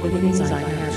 for the things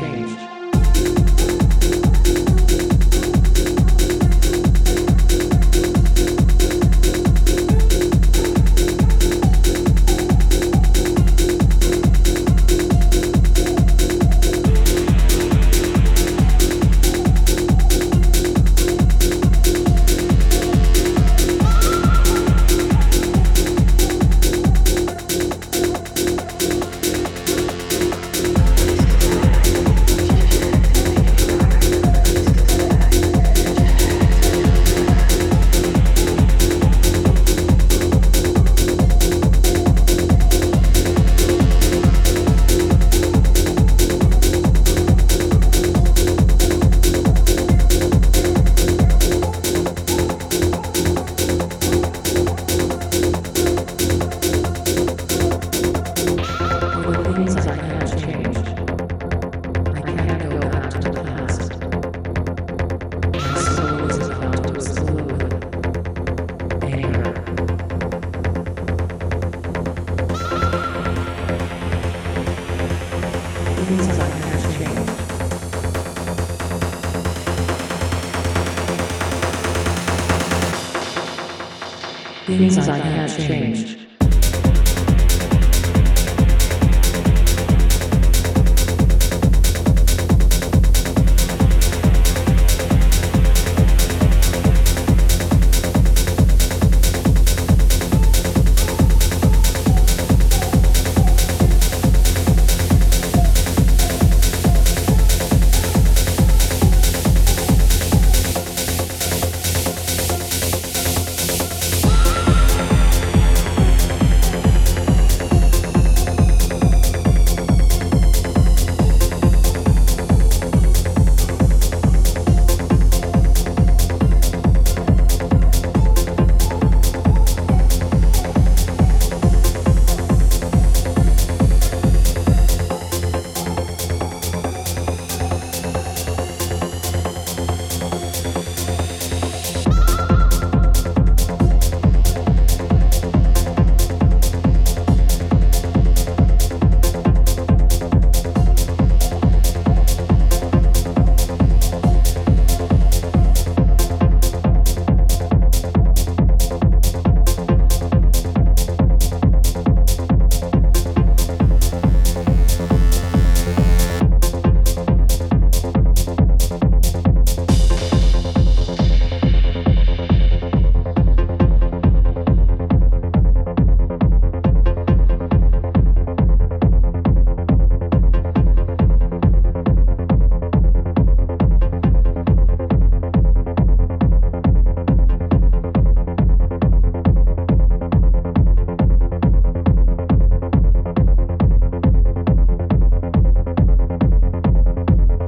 I Things I have changed.